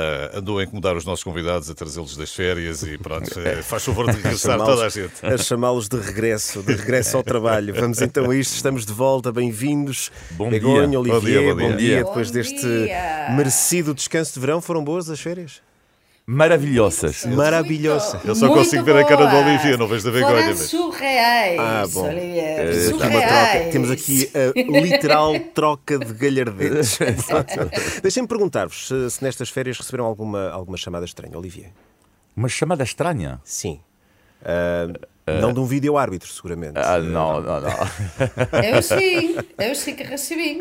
Uh, andou a incomodar os nossos convidados, a trazê-los das férias e pronto, eh, faz favor de regressar toda a gente. A chamá-los de regresso, de regresso ao trabalho. Vamos então a isto, estamos de volta, bem-vindos. Bom Begonha, dia. Olivier, bom dia. bom dia. Bom Depois deste dia. merecido descanso de verão, foram boas as férias? Maravilhosas. Maravilhosa. Eu só Muito consigo ver a cara do. Olivier, não vejo da Foram mas- surreais, Ah, bom. Olivier. Aqui uma surreais. troca. Temos aqui a literal troca de galhardetes. Deixem-me perguntar-vos se, se nestas férias receberam alguma, alguma chamada estranha, Olivier. Uma chamada estranha. Sim. Ah, não de um vídeo árbitro, seguramente. Ah, não, não, não. Eu sim, eu sim que recebi.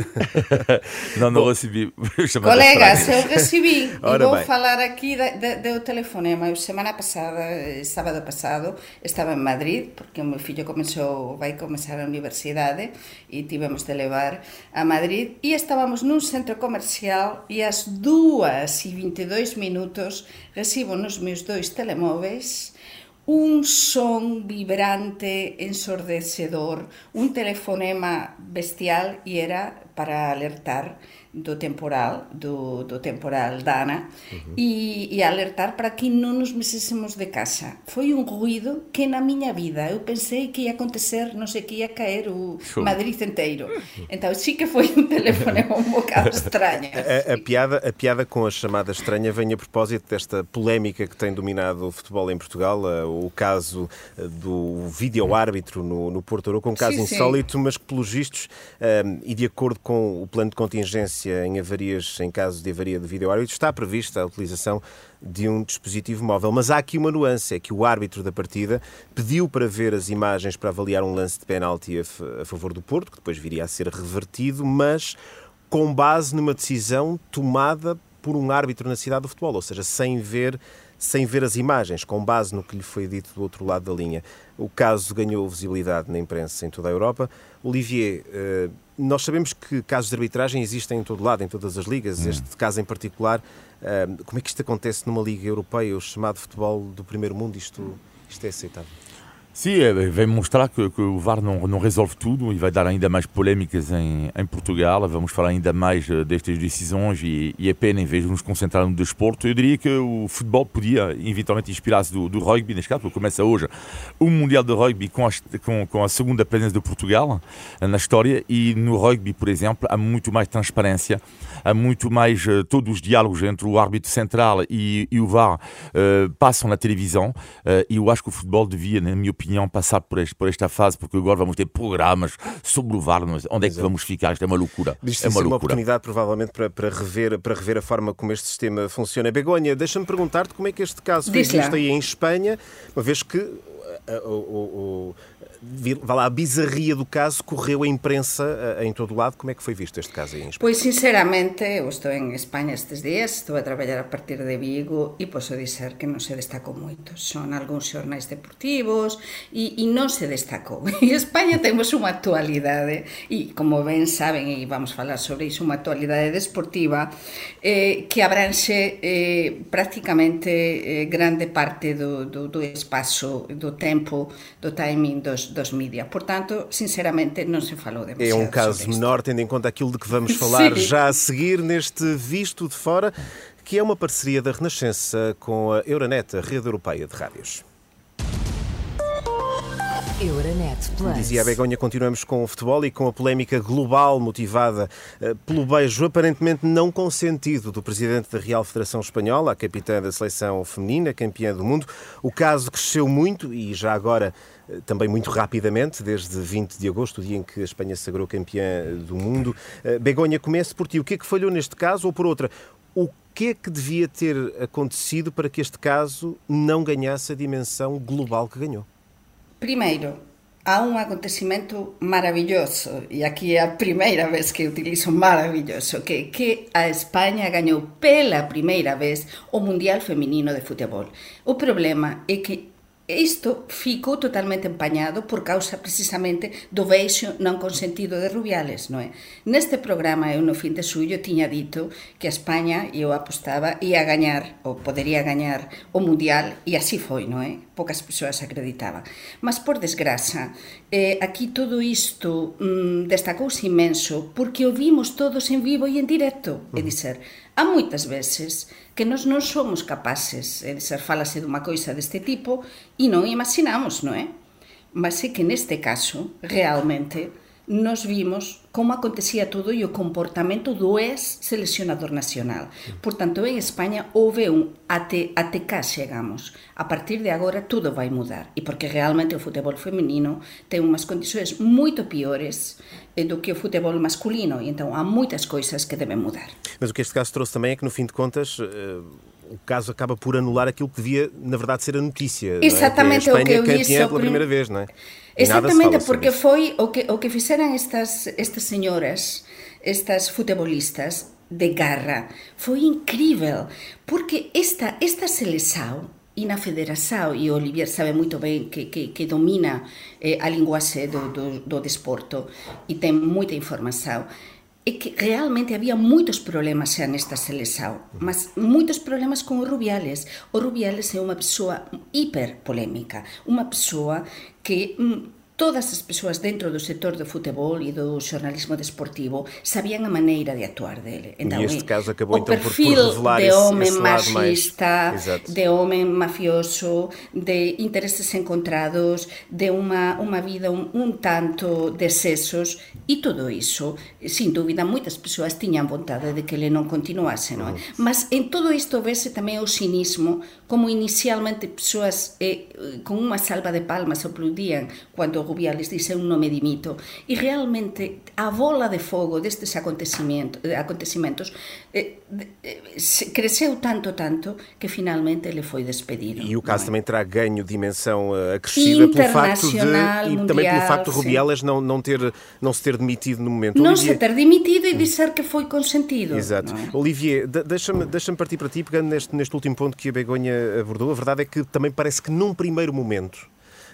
Não, não recebi chamada Colegas, eu recebi. Ora e vou bem. falar aqui do telefonema. Eu, semana passada, eh, sábado passado, estava em Madrid, porque o meu filho começou, vai começar a universidade e tivemos de levar a Madrid. E estávamos num centro comercial e às 2 e 22 minutos recibo nos meus dois telemóveis un son vibrante, ensordecedor, un telefonema bestial e era para alertar do temporal, do, do temporal Dana, e, e alertar para que non nos mesésemos de casa. Foi un ruido que na miña vida eu pensei que ia acontecer, non sei, que ia caer o. Madrid inteiro. Então sí que foi un telefonema un bocado extraño. A, a piada, a piada com a chamada estranha vem a propósito desta polémica que tem dominado o futebol em Portugal, eh, o caso eh, do vídeo-árbitro no, no Porto Aroca, um caso Sim, sim. insólito, mas que, pelos vistos, eh, e de acordo com o plano de contingência em avarias, em caso de avaria de vídeo-árbitro, está prevista a utilização de um dispositivo móvel. Mas há aqui uma nuance, é que o árbitro da partida pediu para ver as imagens para avaliar um lance de penalti a, a favor do Porto, que depois viria a ser revertido, mas com base numa decisão tomada por um árbitro na cidade do futebol, ou seja, sem ver, sem ver as imagens, com base no que lhe foi dito do outro lado da linha. O caso ganhou visibilidade na imprensa em toda a Europa. Olivier, eh, nós sabemos que casos de arbitragem existem em todo lado, em todas as ligas. Este caso em particular, eh, como é que isto acontece numa liga europeia, o chamado futebol do primeiro mundo? Isto, isto é aceitável? Sim, eh, vai mostrar que, que o VAR não, não resolve tudo e vai dar ainda mais polémicas em, em Portugal. Vamos falar ainda mais eh, destas decisões e, e é pena, em vez de nos concentrar no desporto, eu diria que o futebol podia eventualmente inspirar-se do, do rugby, neste caso, começa hoje o Mundial de Rugby com a, com, com a segunda presença de Portugal eh, na história e no rugby, por exemplo, há muito mais transparência, há muito mais eh, todos os diálogos entre o árbitro central e, e o VAR eh, passam na televisão eh, e eu acho que o futebol devia, na minha opinião, passar por, este- por esta fase, porque agora vamos ter programas sobre o VAR, mas onde é que vamos ficar? Isto é uma loucura. Isto é uma uma loucura. oportunidade, provavelmente, para, para, rever, para rever a forma como este sistema funciona. Begonha, deixa-me perguntar-te como é que este caso foi visto aí em Espanha, uma vez que eh, o, o, o- vi- vá lá, a bizarria do caso correu a imprensa em todo o lado. Como é que foi visto este caso em Espanha? Pois sinceramente, eu estou en España estes días, estou a traballar a partir de Vigo e posso dizer que non se destacou moito. Son algúns xornais deportivos e, e se destacou. En España temos unha actualidade e, como ben saben, e vamos falar sobre iso, unha actualidade deportiva eh, que abranxe eh, eh, grande parte do, do, do espazo, do tempo, do timing dos, dos media. Por tanto, sinceramente, non se falou É demasiado um caso menor, tendo em conta aquilo de que vamos falar Sim. já a seguir neste Visto de Fora, que é uma parceria da Renascença com a Euronet, a rede europeia de rádios. Euronet Plus. Dizia a Begonha, continuamos com o futebol e com a polémica global motivada eh, pelo beijo aparentemente não consentido do presidente da Real Federação Espanhola, a capitã da seleção feminina, campeã do mundo. O caso cresceu muito e já agora também muito rapidamente, desde 20 de agosto, o dia em que a Espanha se sagrou campeã do mundo. Eh, Begonha, comece por ti. O que é que falhou neste caso ou por outra? O que é que devia ter acontecido para que este caso não ganhasse a dimensão global que ganhou? Primeiro, há un acontecimento maravilloso, e aquí é a primeira vez que utilizo maravilloso, que que a España gañou pela primeira vez o Mundial Feminino de Futebol. O problema é que Isto ficou totalmente empañado por causa precisamente do veixo non consentido de Rubiales, non é? Neste programa eu no fin de suyo tiña dito que a España, eu apostaba, ia gañar ou podería gañar o Mundial e así foi, non é? Poucas persoas acreditaban. Mas por desgraza, eh, aquí todo isto mm, destacouse imenso porque o vimos todos en vivo e en directo, é dizer, Há moitas veces que nós non somos capaces eh, de ser falase dunha coisa deste tipo e non imaginamos, non é? Mas é que neste caso, realmente, nos vimos como acontecía todo e o comportamento do ex seleccionador nacional. Por tanto, en España houve un até, até cá chegamos. A partir de agora tudo vai mudar. E porque realmente o futebol feminino ten unhas condições moito piores eh, do que o futebol masculino. Então há moitas coisas que devem mudar. Mas o que este caso trouxe também é que, no fim de contas, o caso acaba por anular aquilo que devia, na verdade, ser a notícia. Exatamente é? que é a Espanha o que eu disse pela primeira vez, não é? Exatamente, porque foi o que, o que fixeran estas, estas señoras, estas futebolistas de garra, foi incrível, porque esta, esta seleção e na federação, e Olivier sabe muito bem que, que, que domina eh, a linguagem do, do, do desporto e tem muita informação, é que realmente había moitos problemas xa nesta seleção, mas moitos problemas con o Rubiales. O Rubiales é unha persoa hiper polémica, unha persoa que mm, todas as persoas dentro do sector do futebol e do xornalismo desportivo sabían a maneira de actuar dele. Então, e este caso acabou então por, por revelar de home esse, esse machista, de home mafioso, de interesses encontrados, de unha, unha vida un, un tanto de excesos e todo iso, sin dúbida, moitas persoas tiñan vontade de que ele non continuase, non é? Mm. Mas en todo isto vese tamén o cinismo, como inicialmente persoas eh, con unha salva de palmas aplaudían cando o Rubiales dice un nome dimito e realmente a bola de fogo destes acontecimentos, acontecimentos eh, eh, cresceu tanto, tanto que finalmente ele foi despedido. E o caso é? também terá ganho dimensão uh, acrescida pelo facto de mundial, e também pelo facto de Rubiales não, não, ter, não se ter demitido no momento. Não Olivier... se ter demitido e dizer que foi consentido. Exato. É? Olivier, deixa-me deixa partir para ti, pegando neste, neste último ponto que a Begonha abordou. A verdade é que também parece que num primeiro momento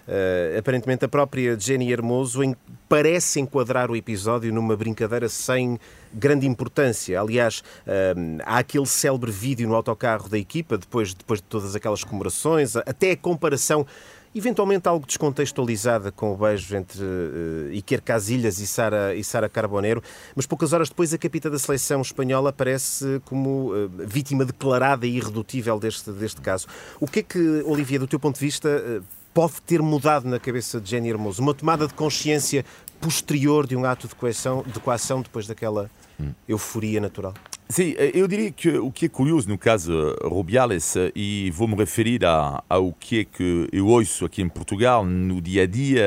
Uh, aparentemente, a própria Jenny Hermoso em, parece enquadrar o episódio numa brincadeira sem grande importância. Aliás, uh, há aquele célebre vídeo no autocarro da equipa, depois, depois de todas aquelas comemorações, até a comparação eventualmente algo descontextualizada com o beijo entre uh, Iker Casillas e Sara, e Sara Carbonero, mas poucas horas depois a capitã da seleção espanhola aparece como uh, vítima declarada e irredutível deste, deste caso. O que é que, Olivia, do teu ponto de vista, uh, pode ter mudado na cabeça de Jenny Hermoso? Uma tomada de consciência posterior de um ato de coação, de coação depois daquela hum. euforia natural? Sim, eu diria que o que é curioso no caso Rubiales, e vou me referir a, ao que é que eu ouço aqui em Portugal, no dia a dia,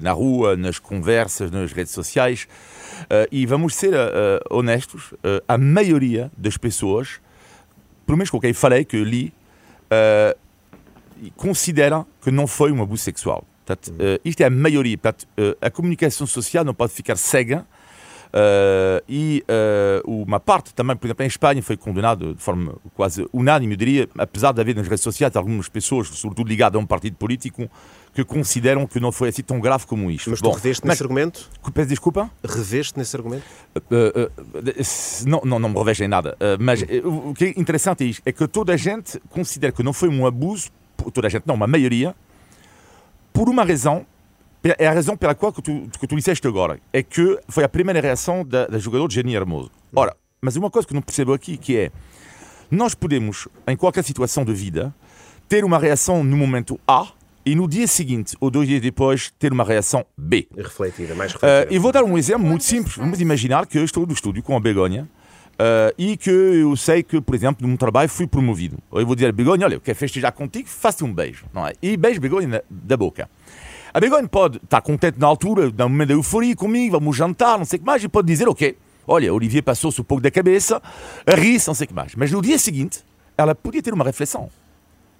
na rua, nas conversas, nas redes sociais, e vamos ser honestos, a maioria das pessoas, pelo menos com quem falei, que li, considera que não foi um abuso sexual. Portanto, uh, isto é a maioria. Portanto, a comunicação social não pode ficar cega. Uh, e uma parte também, por exemplo, em Espanha foi condenado de forma quase unânime, eu diria, apesar de haver nas redes sociais algumas pessoas, sobretudo ligadas a um partido político, que consideram que não foi assim tão grave como isto. Mas tu Bom, reveste nesse argumento? Peço desculpa? Reveste nesse argumento? não, não, não me revejo em nada. mas o que é interessante é, isto, é que toda a gente considera que não foi um abuso toda a gente não, uma maioria, por uma razão, é a razão pela qual que tu, que tu disseste agora, é que foi a primeira reação da, da jogadora Jenny Hermoso. Ora, mas uma coisa que não percebo aqui, que é, nós podemos, em qualquer situação de vida, ter uma reação no momento A e no dia seguinte, ou dois dias depois, ter uma reação B. Refletida, mais refletida. Uh, e vou dar um exemplo muito simples. Vamos imaginar que eu estou no estúdio com a Begonha Uh, e que eu sei que, por exemplo, num trabalho fui promovido. Eu vou dizer a Begonha, olha, eu quero festejar contigo, faça um beijo. Não é? E beijo Begonha da boca. A Begonha pode estar contente na altura, no momento da euforia comigo, vamos jantar, não sei o que mais, e pode dizer, ok, olha, Olivier passou-se um pouco da cabeça, ri-se, não sei o que mais. Mas no dia seguinte, ela podia ter uma reflexão.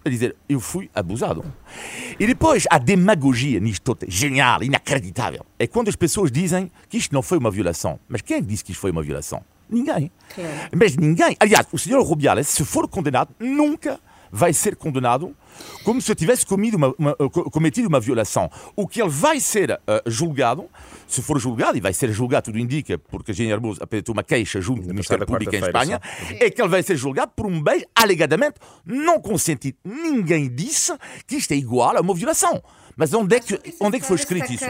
A dizer, eu fui abusado. E depois, a demagogia nisto tudo, genial, inacreditável, é quando as pessoas dizem que isto não foi uma violação. Mas quem é disse que isto foi uma violação? Ninguém. Claro. Mas ninguém. Aliás, o senhor Rubiales, se for condenado, nunca vai ser condenado como se tivesse uma, uma, cometido uma violação. O que ele vai ser uh, julgado, se for julgado, e vai ser julgado, tudo indica, porque Gênia Hermoso apresentou uma queixa junto do Ministério Público em Espanha, é que ele vai ser julgado por um beijo alegadamente não consentido. Ninguém disse que isto é igual a uma violação. Mas onde é que, onde é que foi escrito isso?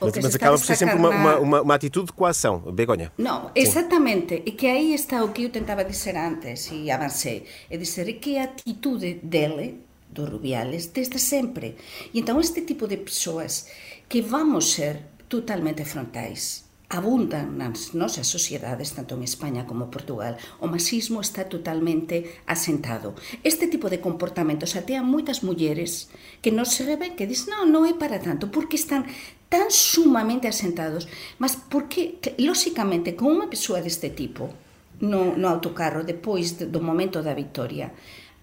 Mas, mas acaba por ser sempre uma, uma, uma, uma, atitude de coação, Begonha. Não, exatamente. E que aí está o que eu tentava dizer antes e avancei. É dizer que a atitude dele, do Rubiales, desde sempre. E então este tipo de pessoas que vamos ser totalmente frontais, abundan nas nosas sociedades, tanto en España como Portugal, o masismo está totalmente asentado. Este tipo de comportamentos atean moitas mulleres que non se reben, que dicen, non, non é para tanto, porque están tan sumamente asentados, mas porque, lóxicamente, con unha persoa deste tipo, no, no autocarro, depois do momento da victoria,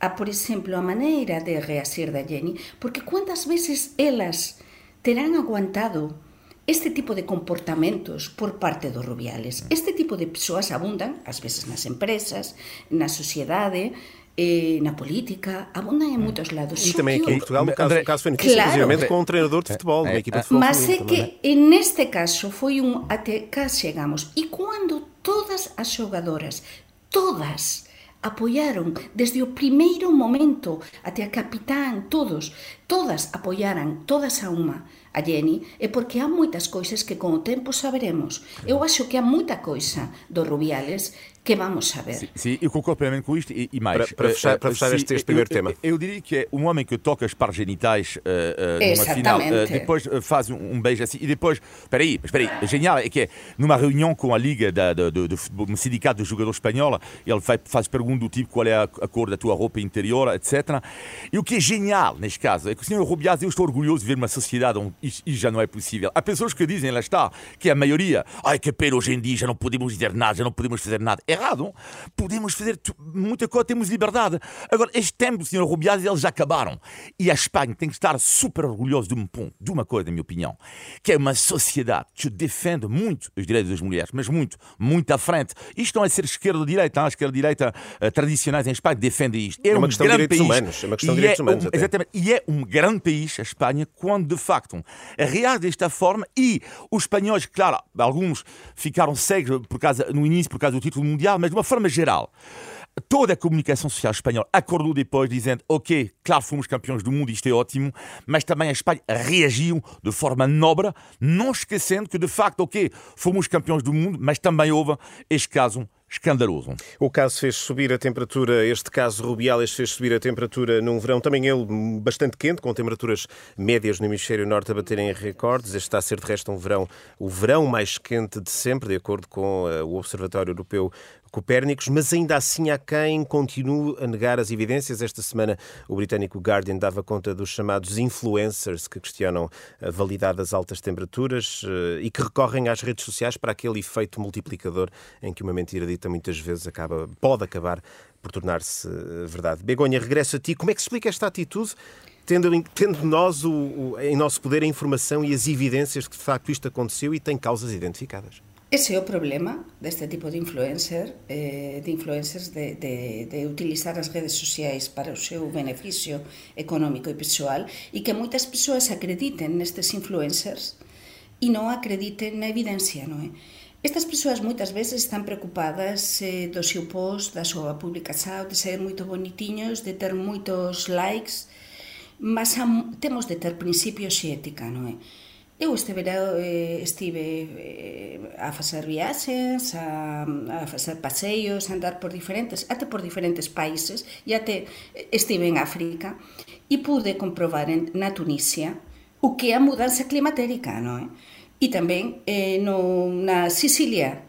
a, por exemplo, a maneira de reasir da Jenny, porque cuántas veces elas terán aguantado este tipo de comportamentos por parte dos rubiales. Este tipo de persoas abundan, ás veces nas empresas, na sociedade, eh, na política, abundan en mm. moitos lados. E tamén aquí en Portugal, o caso, caso foi claro, con un treinador de eh, futebol, eh, unha equipa de eh. futebol. Mas é que en este caso foi un até cá chegamos. E cando todas as xogadoras, todas, apoiaron desde o primeiro momento até a capitán, todos, todas apoiaran, todas a unha, a Jenny é porque há moitas coisas que con o tempo saberemos. Eu acho que há moita coisa do Rubiales que vamos saber. Sim, sim eu concordo plenamente com isto e, e mais. Para, para fechar, para fechar este, este primeiro eu, tema. Eu, eu, diria que é um homem que toca as pares genitais uh, uh, numa final, uh, depois faz um, um, beijo assim e depois. Espera aí, espera aí. Genial é que é numa reunião com a Liga da, de, um sindicato de jogadores espanhola, ele faz, faz pergunta do tipo qual é a, a, cor da tua roupa interior, etc. E o que é genial neste caso é que o senhor Rubiás, eu estou orgulhoso de ver uma sociedade onde isto, isto já não é possível. Há pessoas que dizem, lá está, que a maioria, ai que pena hoje em dia já não podemos dizer nada, já não podemos fazer nada. Errado podemos fazer muita coisa, temos liberdade. Agora, este tempo, senhor Rubiales, eles já acabaram. E a Espanha tem que estar super orgulhosa de um ponto, de uma coisa, na minha opinião, que é uma sociedade que defende muito os direitos das mulheres, mas muito, muito à frente. Isto não é ser esquerda ou direita, a esquerda e direita uh, tradicionais em Espanha defendem isto. É, é uma um questão de direitos país, humanos. É uma questão de direitos é humanos. Um, exatamente. E é um grande país, a Espanha, quando de facto reage desta forma e os espanhóis, claro, alguns ficaram cegos por causa, no início por causa do título mundial, mas de uma forma geral, toda a comunicação social espanhola acordou depois dizendo ok, claro fomos campeões do mundo, isto é ótimo, mas também a Espanha reagiu de forma nobre, não esquecendo que de facto, ok, fomos campeões do mundo, mas também houve este caso escandaloso. O caso fez subir a temperatura, este caso Rubiales fez subir a temperatura num verão também ele bastante quente, com temperaturas médias no hemisfério norte a baterem recordes. Este está a ser de resto um verão, o verão mais quente de sempre, de acordo com uh, o Observatório Europeu Copérnicos, mas ainda assim há quem continue a negar as evidências. Esta semana o britânico Guardian dava conta dos chamados influencers que questionam a validade das altas temperaturas eh, e que recorrem às redes sociais para aquele efeito multiplicador em que uma mentira dita muitas vezes acaba, pode acabar por tornar-se eh, verdade. Begonha, regresso a ti. Como é que se explica esta atitude tendo, tendo nós o, o, em nosso poder a informação e as evidências que de facto isto aconteceu e tem causas identificadas? Ese é o problema deste tipo de influencer, eh, de influencers de, de, de utilizar as redes sociais para o seu beneficio económico e pessoal e que moitas persoas acrediten nestes influencers e non acrediten na evidencia, non é? Estas persoas moitas veces están preocupadas eh, do seu post, da súa publicación, de ser moito bonitiños, de ter moitos likes, mas a, temos de ter principios e ética, non é? Eu este verão eh, estive eh, a facer viaxes, a, a facer paseios, a andar por diferentes, até por diferentes países, e até eh, estive en África, e pude comprobar en, na Tunisia o que é a mudanza climatérica, non é? Eh? E tamén eh, no, na Sicilia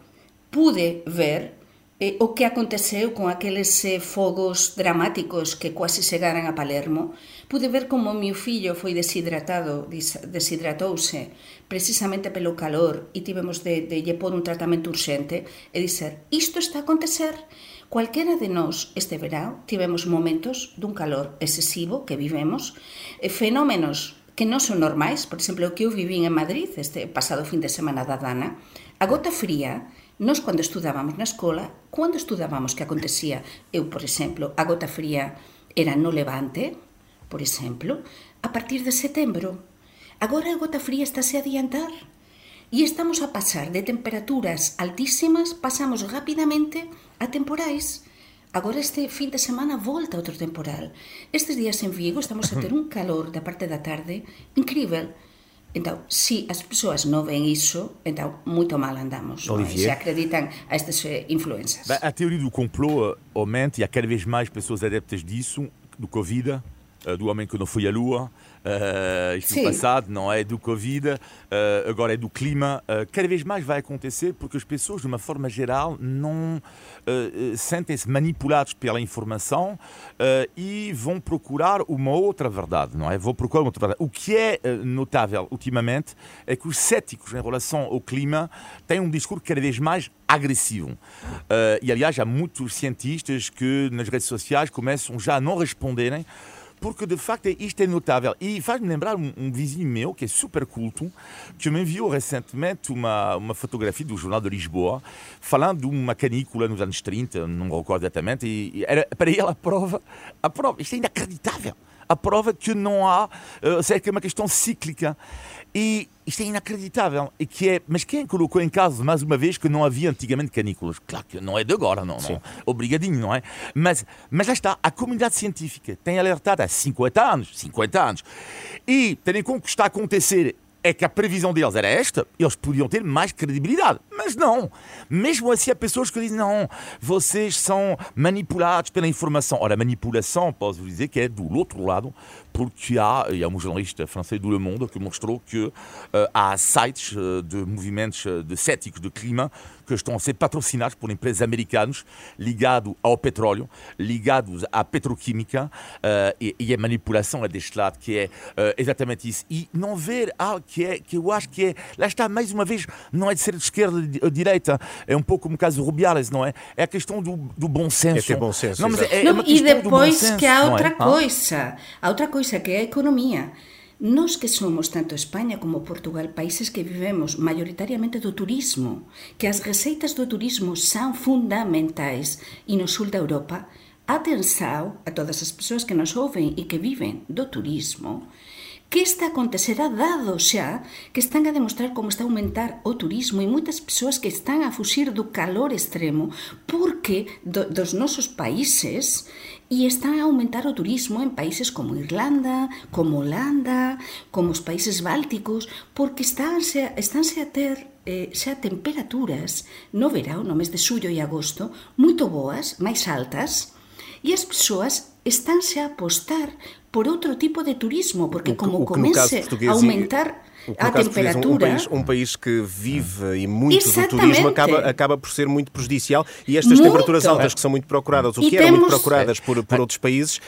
pude ver eh, o que aconteceu con aqueles eh, fogos dramáticos que quase chegaran a Palermo, pude ver como o meu fillo foi deshidratado, deshidratouse precisamente pelo calor e tivemos de, de lle pôr un tratamento urxente e dizer, isto está a acontecer. Cualquera de nós este verão tivemos momentos dun calor excesivo que vivemos, eh, fenómenos que non son normais, por exemplo, o que eu vivín en Madrid este pasado fin de semana da Dana, a gota fría Nos, cando estudábamos na escola, cando estudábamos que acontecía, eu, por exemplo, a gota fría era no levante, por exemplo, a partir de setembro. Agora a gota fría estáse a adiantar e estamos a pasar de temperaturas altísimas, pasamos rapidamente a temporais. Agora este fin de semana volta outro temporal. Estes días en Vigo estamos a ter un calor da parte da tarde incrível. Então, se as pessoas não veem isso, então muito mal andamos. Olivier. Se acreditam a estas eh, influências. a teoria do complô uh, aumenta e há cada vez mais pessoas adeptas disso, do Covid, do homem que não foi à Lua, uh, isto passado, não é do Covid, uh, agora é do clima. Uh, cada vez mais vai acontecer porque as pessoas, de uma forma geral, não uh, sentem-se manipulados pela informação e vão procurar uma outra verdade, não é? Vão procurar uma outra verdade. O que é notável ultimamente é que os céticos em relação ao clima têm um discurso cada vez mais agressivo. E aliás, há muitos cientistas que nas redes sociais começam já a não responderem porque de facto isto é notável. E faz-me lembrar um, um, vizinho meu que é super culto, que me enviou recentemente uma, uma fotografia do Jornal de Lisboa, falando de uma canícula nos anos 30, não me recordo exatamente, e, era para ele a prova, a prova, isto é inacreditável, a prova que não há, uh, é uma questão cíclica. E isto é inacreditável. E que é, mas quem colocou em causa, mais uma vez, que não havia antigamente canículas? Claro que não é de agora, não, não. Obrigadinho, não é? Mas, mas lá está, a comunidade científica tem alertado há 50 anos, 50 anos. E, tendo em conta que está a acontecer é que a previsão deles era esta, eles podiam ter mais credibilidade. Mas não. Mesmo assim, há pessoas que dizem: não, vocês são manipulados pela informação. Ora, manipulação, posso dizer que é do outro lado, porque há, e há um jornalista francês do Le Monde que mostrou que uh, há sites uh, de movimentos uh, de céticos de clima que estão a ser patrocinados por empresas americanas ligados ao petróleo, ligados à petroquímica, e, e, a manipulação é deste lado, que é exatamente isso. E não ver algo que, é, que eu acho que é, lá está, mais uma vez, não é de ser de esquerda ou de direita, é um pouco como o caso do Rubiales, não é? É a questão do, do bom senso. É ter bom senso. Não, mas é, é não, uma e questão do bom depois senso, que há é? outra Ah. coisa, há outra coisa que é a economia. Nós que somos tanto España como Portugal países que vivemos maioritariamente do turismo, que as receitas do turismo são fundamentais e no sul da Europa, atenção a todas as pessoas que nos ouvem e que vivem do turismo, que está a acontecer a dado xa que están a demostrar como está a aumentar o turismo e moitas persoas que están a fuxir do calor extremo porque do, dos nosos países e está a aumentar o turismo en países como Irlanda, como Holanda, como os países bálticos, porque estánse, estánse eh, a ter eh, xa temperaturas no verão, no mes de xullo e agosto, moito boas, máis altas, e as persoas estánse a apostar por outro tipo de turismo, porque como o, a aumentar O a um- temperatura... Um, país, um país que vive e muito do Exatamente. turismo acaba, acaba por ser muito prejudicial e estas Muito. temperaturas altas que são muito procuradas, ou E que eram muito procuradas por, por outros países,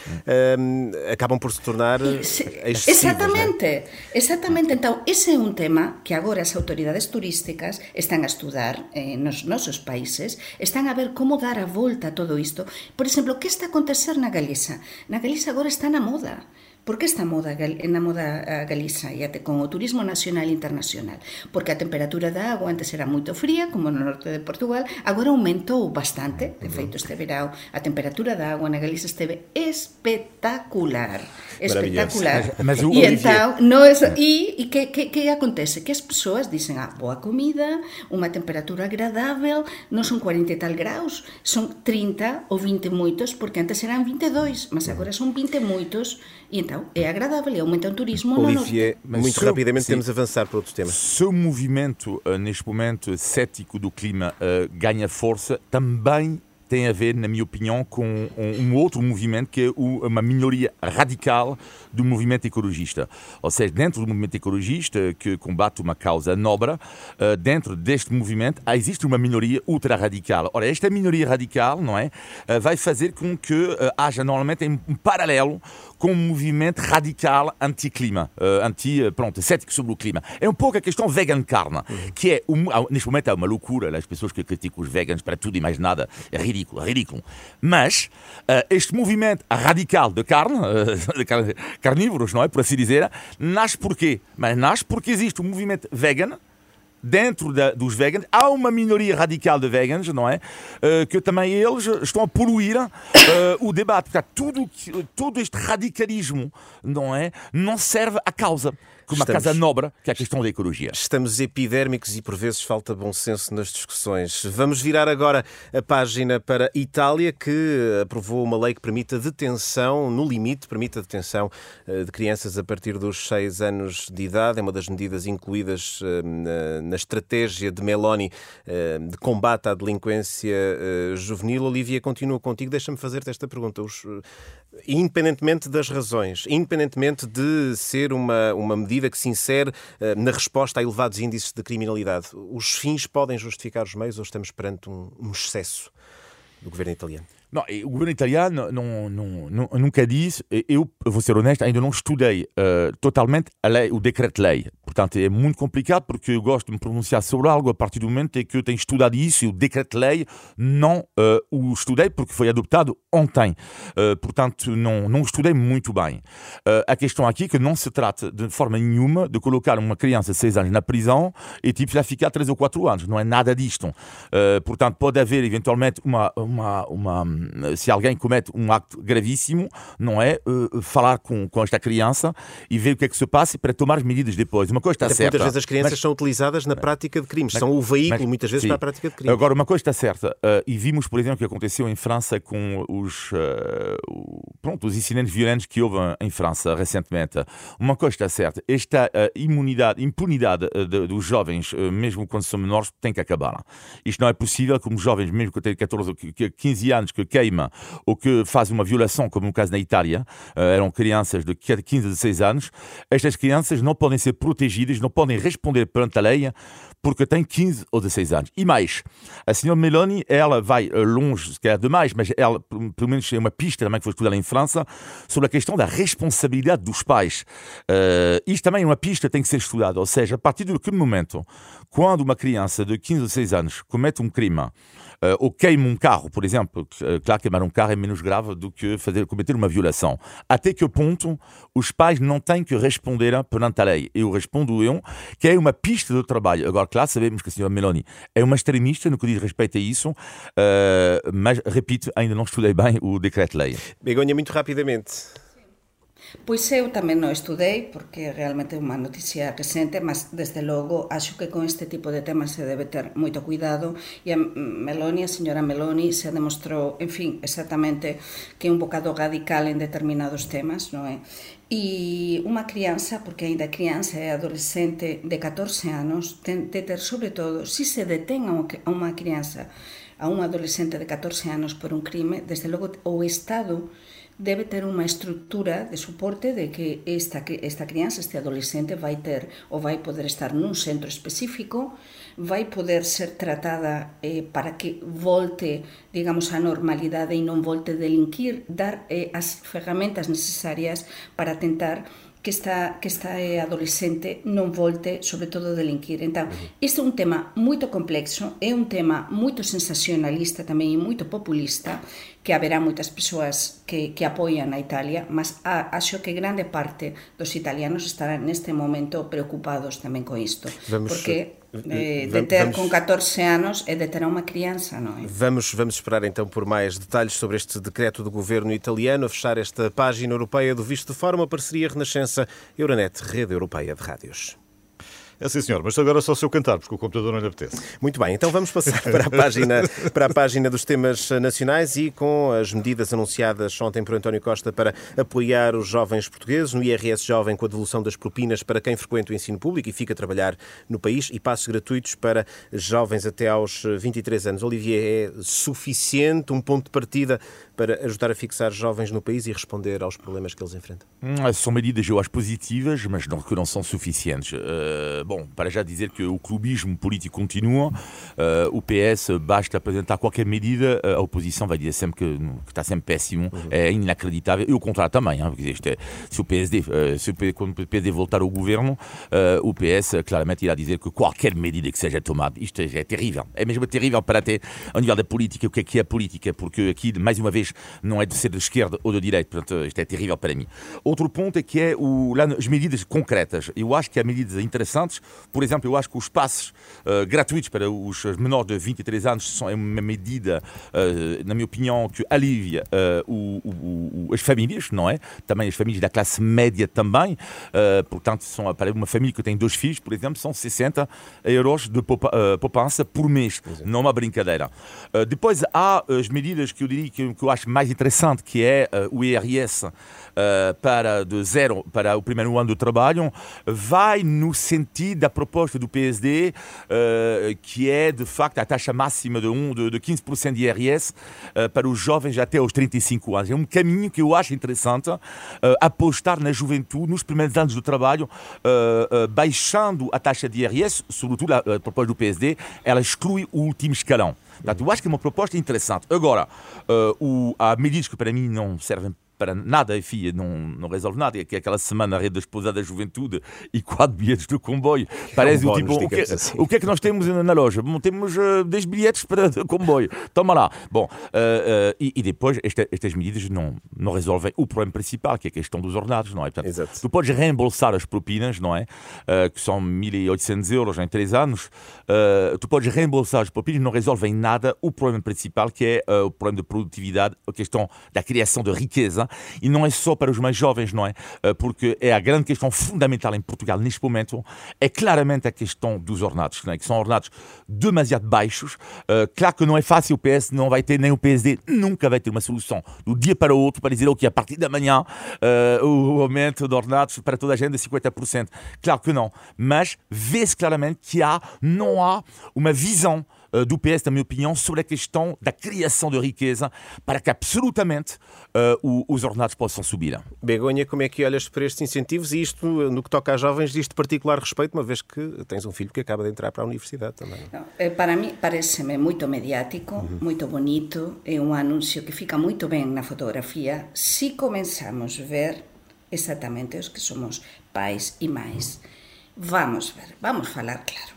hum, acabam por se tornar Se- excessivas. não é? Exactamente, exactamente. Então, ese é un tema que agora as autoridades turísticas están a estudar eh, nos nosos países, están a ver como dar a volta a todo isto. Por exemplo, que está a acontecer na Galiza? Na Galiza agora está na moda. Por que está moda na moda a Galiza e até con o turismo nacional e internacional? Porque a temperatura da agua antes era moito fría, como no norte de Portugal, agora aumentou bastante. De feito, este verão a temperatura da agua na Galiza esteve espectacular. Espectacular. Mas, mas o, e então, no es, e, e que, que, que acontece? Que as persoas dicen, ah, boa comida, unha temperatura agradável, non son 40 e tal graus, son 30 ou 20 moitos, porque antes eran 22, mas agora son 20 moitos, e então é agradável e aumenta o turismo no. Olivier, Mas muito rapidamente sim. temos de avançar para outros temas. Se o movimento, eh, neste momento, cético do clima eh, ganha força, também tem a ver, na minha opinião, com um, outro movimento que é uma minoria radical do movimento ecologista. Ou seja, dentro do movimento ecologista, que combate uma causa nobre, eh, dentro deste movimento existe uma minoria ultra-radical. Ora, esta minoria radical, não é, vai fazer com que haja normalmente um paralelo com um movimento radical anti-clima, eh, anti, eh, pronto, cético sobre o clima. É um pouco a questão vegan carne, que é, ah, neste momento é uma loucura, as pessoas que criticam os veganos para tudo e mais nada, é ridículo, é ridículo. Mas eh, este movimento radical de carne, de car- carnívoros, não é, por assim dizer, nasce porquê? Mas nasce porque existe um movimento vegan, dentro da, dos vegans, há uma minoria radical de vegans, não é? Uh, que também eles estão a poluir uh, o debate. Porque tudo, todo este radicalismo, não é? Não serve à causa como Estamos... a casa nobre, que é a questão da ecologia. Estamos epidérmicos e por vezes falta bom senso nas discussões. Vamos virar agora a página para Itália, que aprovou uma lei que permite a detenção, no limite, permite a detenção eh, de crianças a partir dos 6 anos de idade. É uma das medidas incluídas eh, na estratégia de Meloni eh, de combate à delinquência juvenil. Olivia, continua contigo. Deixa-me fazer-te esta pergunta. Os, independentemente das razões, independentemente de ser uma, uma medida que se insere uh, na resposta a elevados índices de criminalidade, os fins podem justificar os meios ou estamos perante um, um excesso do governo italiano? Não, o governo italiano não, não, não, nunca disse, eu vou ser honesto, ainda não estudei uh, totalmente lei, o decreto-lei. Portanto, é muito complicado porque eu gosto de me pronunciar sobre algo a partir do momento em que eu tenho estudado isso e o decreto-lei não uh, o estudei porque foi adoptado ontem. Uh, portanto, não, não estudei muito bem. a questão aqui é que não se trata de forma nenhuma de colocar uma criança de 6 anos na prisão e tipo já ficar 3 ou 4 anos. Não é nada disto. portanto, pode haver eventualmente uma, uma, uma se alguém comete um acto gravíssimo, não é uh, falar com, com esta criança e ver o que é que se passa para tomar as medidas depois. Uma coisa está certa. Muitas vezes as crianças mas, são utilizadas na prática de crimes, mas, são o veículo mas, muitas vezes sim. para a prática de crimes. Agora, uma coisa está certa, uh, e vimos, por exemplo, o que aconteceu em França com os, pronto, os incidentes violentos que houve em França recentemente. Uma coisa está certa, esta imunidade, impunidade de, dos jovens, mesmo quando são menores, tem que acabar. Isto não é possível, como jovens, mesmo que tenham 14 ou 15 anos, que queima ou que fazem uma violação, como no caso na Itália, eh, eram crianças de 15 a 16 anos, estas crianças não podem ser protegidas, não podem responder perante a lei porque têm 15 ou 16 anos. E mais, a senhora Meloni, ela vai eh, longe, se quer demais, mas ela, pelo menos, tem uma pista também que foi estudada em França sobre a questão da responsabilidade dos pais. Uh, isto também é uma pista que tem que ser estudada, ou seja, a partir de que momento, quando uma criança de 15 ou 16 anos comete um crime, uh, ou queima um carro, por exemplo, uh, claro, queimar um carro é menos grave do que fazer, cometer uma violação. Até que ponto os pais não têm que responder perante a lei? Eu respondo eu, que é uma pista de trabalho. Agora, claro, sabemos que a senhora Meloni é uma extremista no que diz respeito a isso, uh, mas, repito, ainda não estudei bem o decreto-lei. Begonha, muito rapidamente. Pois eu tamén non estudei, porque realmente é unha noticia recente, mas desde logo acho que con este tipo de temas se debe ter moito cuidado e a Meloni, a señora Meloni, se demostrou, en fin, exactamente que é un bocado radical en determinados temas, non é? E unha crianza, porque ainda crianza e adolescente de 14 anos, ten de ter sobre todo, se se detén a unha crianza, a un adolescente de 14 anos por un crime, desde logo o Estado debe ter unha estrutura de suporte de que esta, esta crianza, este adolescente vai ter ou vai poder estar nun centro específico, vai poder ser tratada eh, para que volte, digamos, a normalidade e non volte delinquir, dar eh, as ferramentas necesarias para tentar que esta, que esta eh, adolescente non volte, sobre todo, a delinquir. Entón, este é un tema moito complexo, é un tema moito sensacionalista tamén e moito populista, que haberá moitas persoas que, que apoian a Italia, mas a, acho que grande parte dos italianos estarán neste momento preocupados tamén con isto. Vamos porque de, de ter vamos, com 14 anos é de ter uma criança, não é? Vamos, vamos esperar então por mais detalhes sobre este decreto do governo italiano, a fechar esta página europeia do Visto de Fora, uma parceria Renascença Euronet, Rede Europeia de Rádios. É sim, senhor, mas agora só se eu cantar, porque o computador não lhe apetece. Muito bem, então vamos passar para a página, para a página dos temas nacionais e com as medidas anunciadas ontem por António Costa para apoiar os jovens portugueses no IRS Jovem com a devolução das propinas para quem frequenta o ensino público e fica a trabalhar no país e passos gratuitos para jovens até aos 23 anos. Olivier, é suficiente um ponto de partida para ajudar a fixar jovens no país e responder aos problemas que eles enfrentam? Hum, são medidas, eu acho, positivas, mas não, que não são suficientes. Uh, bom, para já dizer que o clubismo político continua, uh, o PS basta apresentar qualquer medida, a oposição vai dizer sempre que, que está sempre péssimo, uhum. é inacreditável, e o contrário também, hein, porque é, se o PSD, uh, se o, quando o PSD voltar ao governo, o PS claramente irá dizer que qualquer medida que seja tomada, isto é, é terrível, é mesmo terrível para ter, ao nível da política, o que é que é a política, porque aqui, mais uma vez, não é de ser de esquerda ou de direita, portanto, isto é terrível para mim. Outro ponto é que é o, lá, as medidas concretas. Eu acho que há medidas interessantes Por exemplo, eu acho que os passos uh, gratuitos para os menores de 23 anos são uma medida, uh, na minha opinião, que alivia uh, o, o, o, as famílias, não é? Também as famílias da classe média também. portanto, são, para uma família que tem dois filhos, por exemplo, são 60 euros de poupança por mês. Exato. Não é uma brincadeira. depois há as medidas que eu diria que, que eu acho mais interessante, que é o IRS para de zero para o primeiro ano do trabalho, vai no sentido da proposta do PSD, uh, que é de facto a taxa máxima de, um, de, de 15% de IRS uh, para os jovens até aos 35 anos. É um caminho que eu acho interessante, uh, apostar na juventude nos primeiros anos do trabalho, baixando a taxa de IRS, sobretudo a, a proposta do PSD, ela exclui o último escalão. Portanto, eu acho que é uma proposta interessante. Agora, o, há medidas que para mim não servem para nada, enfim, não, não resolve nada. Que é aquela semana a rede da esposa da juventude e quatro bilhetes do comboio. Parece é um o tipo, o que, assim. o que é que nós temos na loja? Bom, temos uh, 10 bilhetes para o comboio. Toma lá. Bom, uh, uh, e, e, depois esta, estas medidas não, não resolvem o problema principal, que é a questão dos ordenados, não é? Portanto, Exato. Tu podes reembolsar as propinas, não é? Uh, que são 1.800 euros em 3 anos. Tu podes reembolsar as propinas, não resolvem nada o problema principal, que é o problema de produtividade, a questão da criação de riqueza e não é só para os mais jovens, não é? Eh, porque é a grande questão fundamental em Portugal neste momento, é claramente a questão dos ornados, é? que são ornados demasiado baixos. Uh, claro que não é fácil, o PS não vai ter, nem o PSD nunca vai ter uma solução do dia para o outro para dizer, ok, a partir da manhã uh, o aumento de ornados para toda a gente é 50%. Claro que não, mas vê-se claramente que há, não há uma visão eh, do PS, na minha opinião, sobre a questão da criação de riqueza para que absolutamente uh, os ordenados possam subir. Begonha, como é que olhas para estes incentivos e isto, no que toca a jovens, diz de particular respeito, uma vez que tens um filho que acaba de entrar para a universidade também? Eh, para mim, parece-me muito mediático, uhum. muito bonito, é um anúncio que fica muito bem na fotografia se começamos a ver exatamente os que somos pais e mães. Vamos ver, vamos falar claro.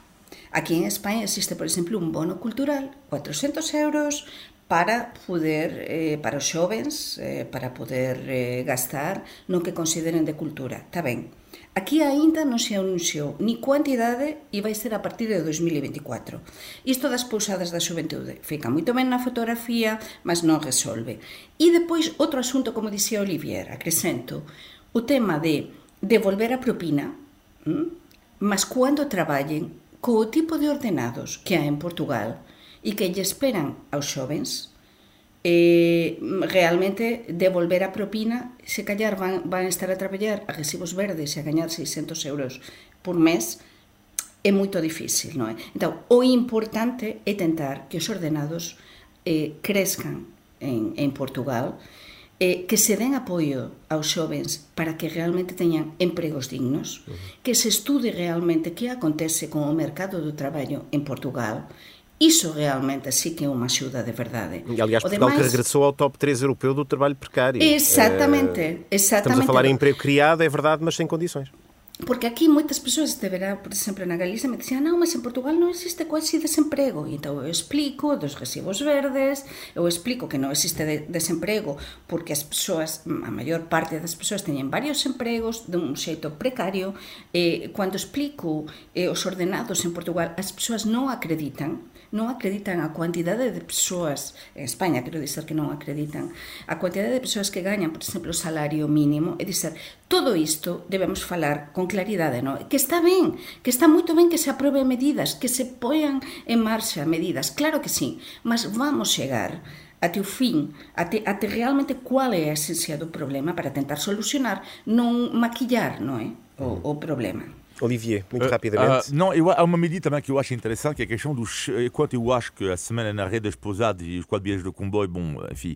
Aquí en España existe, por exemplo, un bono cultural, 400 euros, para poder eh, para os xovens eh, para poder eh, gastar no que consideren de cultura, está ben. Aquí aínda non se anunciou ni cuantidade e vai ser a partir de 2024. Isto das pousadas da xuventude fica moito ben na fotografía, mas non resolve. E depois outro asunto, como dixía Olivier, acrescento, o tema de devolver a propina, mm, mas cando traballen co tipo de ordenados que hai en Portugal e que lle esperan aos xovens, eh, realmente devolver a propina, se callar van, van estar a traballar a recibos verdes e a gañar 600 euros por mes, é moito difícil, non é? Entón, o importante é tentar que os ordenados eh, crescan en, en Portugal, eh, que se den apoio aos xovens para que realmente teñan empregos dignos, uh -huh. que se estude realmente que acontece con o mercado do traballo en Portugal, Iso realmente sí que é unha axuda de verdade. E, aliás, Portugal demais... que regressou ao top 3 europeu do trabalho precário. Exatamente, exatamente. Estamos a falar em emprego criado, é verdade, mas sem condições. Porque aquí moitas persoas este verán, por exemplo, na Galiza me dicían non, mas en Portugal non existe quasi desemprego. E então eu explico dos recibos verdes, eu explico que non existe de desemprego porque as persoas, a maior parte das persoas teñen varios empregos de un xeito precario. E, cando explico eh, os ordenados en Portugal, as persoas non acreditan non acreditan a cuantidade de persoas, en España quero dizer que non acreditan, a cuantidade de persoas que gañan, por exemplo, o salario mínimo, e dizer, todo isto debemos falar con claridade, non? que está ben, que está moito ben que se aprove medidas, que se poian en marcha medidas, claro que sí, mas vamos chegar até o fin, até, até realmente qual é a esencia do problema para tentar solucionar, non maquillar, non é? O, o problema. Olivier, muito uh, rapidamente. Uh, não, eu, há uma medida também que eu acho interessante, que é a questão dos. Enquanto eu acho que a semana na rede das pousadas e os quatro bilhetes de comboio, bom, enfim,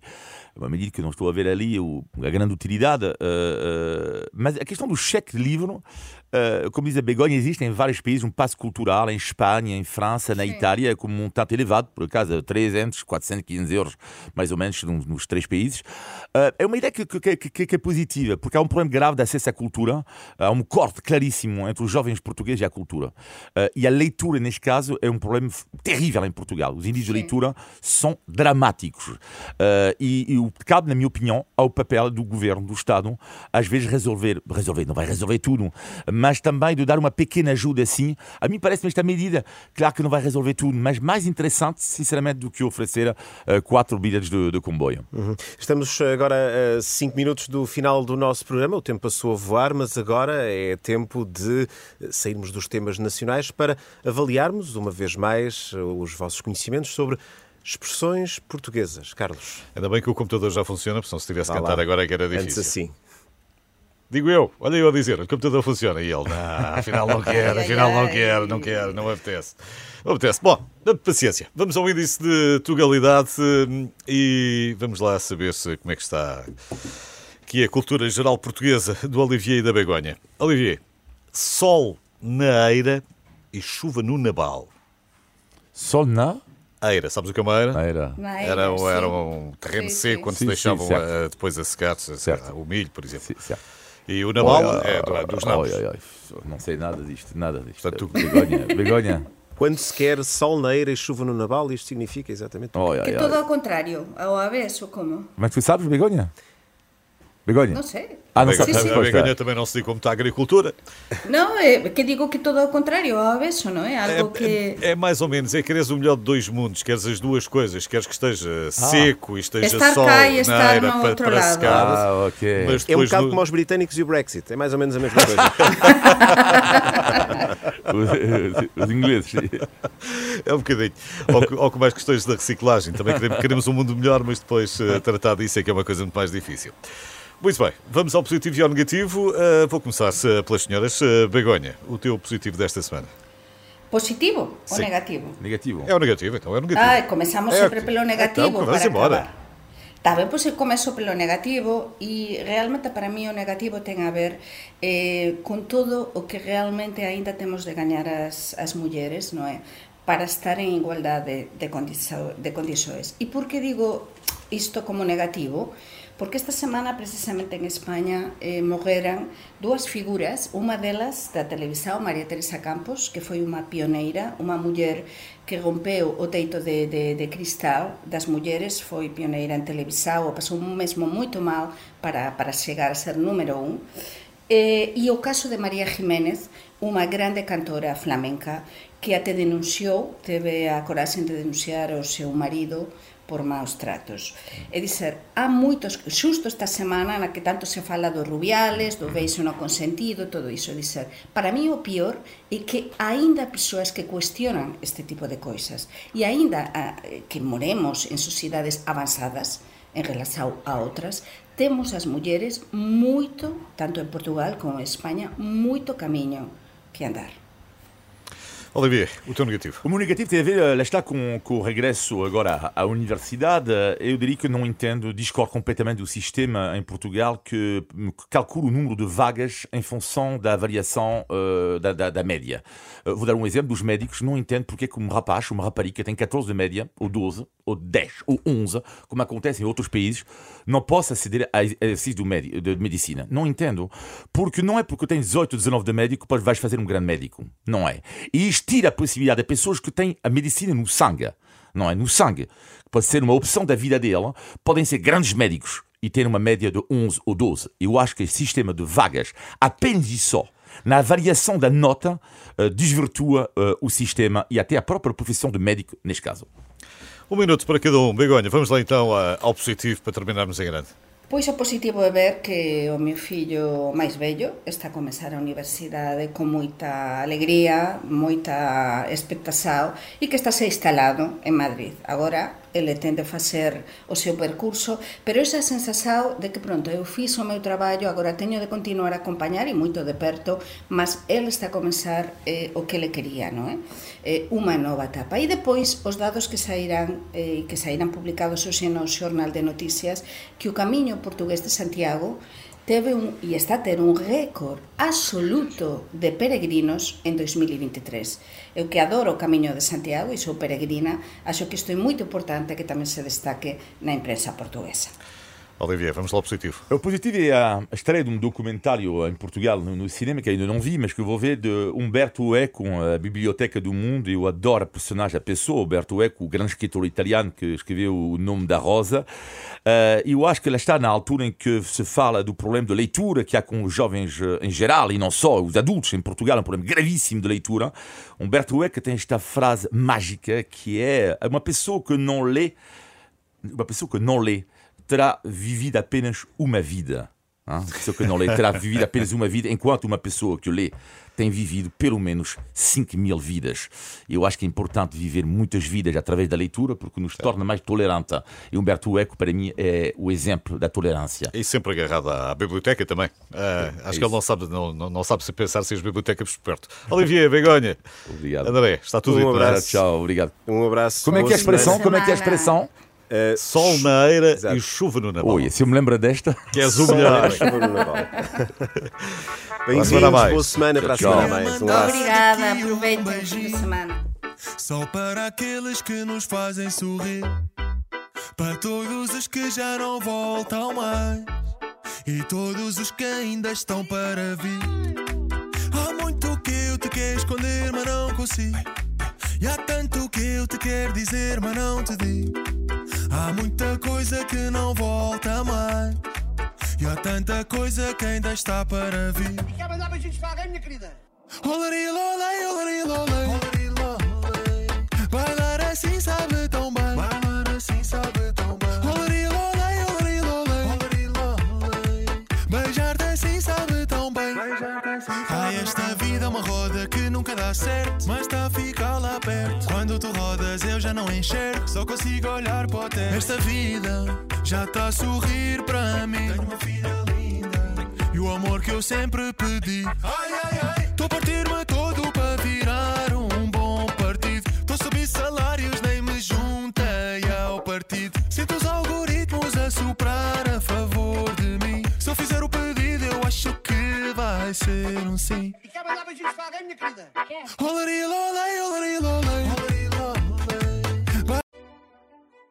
é uma medida que não estou a ver ali a grande utilidade, uh, mas a questão do cheque de livro, Uh, como diz a Begonha, existe em vários países um passo cultural, em Espanha, em França, na Sim. Itália, com um montante elevado, por acaso, 300, 415 euros, mais ou menos, nos, nos três países. Uh, é uma ideia que, que, que, que, é positiva, porque há um problema grave de acesso à cultura, há um corte claríssimo entre os jovens portugueses e à cultura. Uh, e a leitura, neste caso, é um problema terrível em Portugal. Os índices Sim. de leitura são dramáticos. Uh, e, e o cabe, na minha opinião, ao papel do governo, do Estado, às vezes resolver, resolver, não vai resolver tudo, mas também de dar uma pequena ajuda assim. A mim parece-me esta medida, claro que não vai resolver tudo, mas mais interessante, sinceramente, do que oferecer uh, quatro bilhetes de, de comboio. Uhum. Estamos agora a cinco minutos do final do nosso programa. O tempo passou a voar, mas agora é tempo de sairmos dos temas nacionais para avaliarmos, uma vez mais, os vossos conhecimentos sobre expressões portuguesas. Carlos. Ainda bem que o computador já funciona, porque se não se tivesse a cantar agora é que era difícil. Antes assim. Digo eu, olha eu a dizer, o computador funciona. E ele, não, afinal não quer, afinal não quer, não quer, não apetece. Não apetece. Bom, paciência. Vamos ao índice de tugalidade hum, e vamos lá saber se, como é que está aqui a cultura geral portuguesa do Olivier e da Begonha. Olivier, sol na eira e chuva no nabal. Sol na? Eira, sabes o que é uma eira? Eira. Era, era um terreno sim, seco, quando sim, se deixavam sim, a, depois a secar, o milho, por exemplo. Sim, certo. E o naval oi, é do, dos nabos. Não sei nada disto, nada disto. Portanto, tu... Begonha, Begonha. Quando se quer sol na eira e chuva no naval, isto significa exatamente que é todo ao contrário, ao avesso, como? Mas tu sabes, Begonha? Begonha? Não sei. Ah, não sabe. Sim, sim. A Begonha também não se diz como está a agricultura. Não, é que digo que todo ao contrário, ao avesso, não é? Algo é, que... É, é, mais ou menos, é queres o melhor de dois mundos, queres as duas coisas, queres que esteja ah. seco e esteja estar sol cá e estar no para, para lado. secar. Ah, ok. Mas é um bocado no... como os britânicos e o Brexit, é mais ou menos a mesma coisa. os, os ingleses. É um bocadinho. Ou, ou com mais questões da reciclagem, também queremos, queremos um mundo melhor, mas depois uh, tratar disso é que é uma coisa muito mais difícil. Muito bem, vamos ao positivo e ao negativo. Uh, vou começar pelas senhoras. Uh, Begonha, o teu positivo desta semana. Positivo Sim. ou negativo? Negativo. É o negativo, então é o negativo. Ah, começamos é, sempre pelo negativo. Então, vamos embora. Está ben, pois eu começo pelo negativo e realmente para mí o negativo ten a ver eh, con todo o que realmente aínda temos de gañar as, as mulleres, non é? Para estar en igualdade de, de condições. E por que digo isto como negativo? porque esta semana precisamente en España eh, morreran dúas figuras, unha delas da televisao María Teresa Campos, que foi unha pioneira, unha muller que rompeu o teito de, de, de cristal das mulleres, foi pioneira en televisao, pasou mesmo moito mal para, para chegar a ser número un, eh, e o caso de María Jiménez, unha grande cantora flamenca que até denunciou, teve a coraxe de denunciar o seu marido por maus tratos. É dizer, há moitos, xusto esta semana na que tanto se fala dos rubiales, do beijo no consentido, todo iso, é dizer, para mí o pior é que aínda persoas que cuestionan este tipo de coisas e aínda que moremos en sociedades avanzadas en relación a outras, temos as mulleres moito, tanto en Portugal como en España, moito camiño que andar. Olivier, o teu negativo? O meu negativo tem a ver, lá está, com, com o regresso agora à universidade. Eu diria que não entendo, discordo completamente do sistema em Portugal que, que calcula o número de vagas em função da avaliação uh, da, da, da, média. Uh, vou dar um exemplo dos médicos. Não entendo porque é que um rapaz, uma rapariga tem 14 de média, ou 12, ou 10, ou 11, como acontece em outros países, não possa aceder a exercício de, de medicina. Não entendo. Porque não é porque tem 18, 19 de médico que vais fazer um grande médico. Não é. E isto tira a possibilidade a pessoas que têm a medicina no sangue, não é? No sangue, pode ser uma opção da vida dela, podem ser grandes médicos e ter uma média de 11 ou 12. Eu acho que esse sistema de vagas, apenas e só, na avaliação da nota, uh, desvirtua uh, o sistema e até a própria profissão de médico, neste caso. Um minuto para cada um. Begonha, vamos lá então ao positivo para terminarmos em grande. Pois o positivo é ver que o meu fillo máis vello está a comenzar a universidade con moita alegría, moita expectación e que está se instalado en Madrid. Agora ele tende a facer o seu percurso, pero esa sensación de que pronto eu fiz o meu traballo, agora teño de continuar a acompañar e moito de perto, mas ele está a comenzar eh, o que ele quería, non é? Eh, unha nova etapa. E depois os dados que sairán eh, que sairán publicados hoxe no Xornal de Noticias que o Camiño Portugués de Santiago teve un, e está a ter un récord absoluto de peregrinos en 2023. Eu que adoro o Camiño de Santiago e sou peregrina, acho que isto é moi importante que tamén se destaque na imprensa portuguesa. Olivier, vamos lá ao positivo. O positivo é a estreia de um documentário em Portugal no, cinema que ainda não vi, mas que vou ver de Humberto Eco, a Biblioteca do Mundo. Eu adoro a personagem, a pessoa, Humberto Eco, o grande escritor italiano que escreveu O Nome da Rosa. Uh, eu acho que ela está na altura em que se fala do problema de leitura que há com os jovens em geral e não só, os adultos em Portugal, um problema gravíssimo de leitura. Humberto Eco tem esta frase mágica que é uma pessoa que não lê, uma pessoa que não lê terá vivido apenas uma vida. Hein? Pessoa que não lê terá vivido apenas uma vida, enquanto uma pessoa que lê tem vivido pelo menos 5 mil vidas. Eu acho que é importante viver muitas vidas através da leitura, porque nos torna mais tolerantes. E Humberto Eco, para mim, é o exemplo da tolerância. E sempre agarrado à biblioteca também. Uh, é acho isso. que ele não sabe, não, não, não sabe se pensar se as bibliotecas por perto. Olivier, Begonha. Obrigado. André, está tudo um abraço. Tchau, obrigado. Um abraço. Como é que é a expressão? Como é que é a expressão? Uh, Sol na eira Exato. e chuva no Naval. Oi, se eu me lembro desta. Que és o melhor. chuva no Naval. Bem-vindos, boa semana para a semana mais. Um Obrigada, aproveitem a semana. Só para aqueles que nos fazem sorrir. Para todos os que já não voltam mais. E todos os que ainda estão para vir. Há muito que eu te quero esconder, mas não consigo. E há tanto que eu te quero dizer, mas não te digo. Há muita coisa que não volta mais. E há tanta coisa que ainda está para vir. Quer mandar beijinhos para alguém, minha querida? Olari, olari. Bailar assim sabe tão bem. Bailar assim sabe tão bem. Olari, olari. Beijar-te assim sabe tão bem. Beijar-te assim sabe esta vida é uma roda que nunca dá certo. Mas perto. Quando tu rodas, eu já não enxergo. Só consigo olhar para o teto. Esta vida já está a sorrir para mim. Tenho uma filha linda. E o amor que eu sempre pedi. Ai, ai, ai. Estou a partir-me todo para virar um bom partido. Estou a subir salários, nem me juntei ao partido. Sinto os algoritmos a soprar a favor de mim. Se eu fizer o pedido, eu acho que vai ser um sim. E quer mandar beijinhos para alguém, minha querida? Olari, lolei, olari,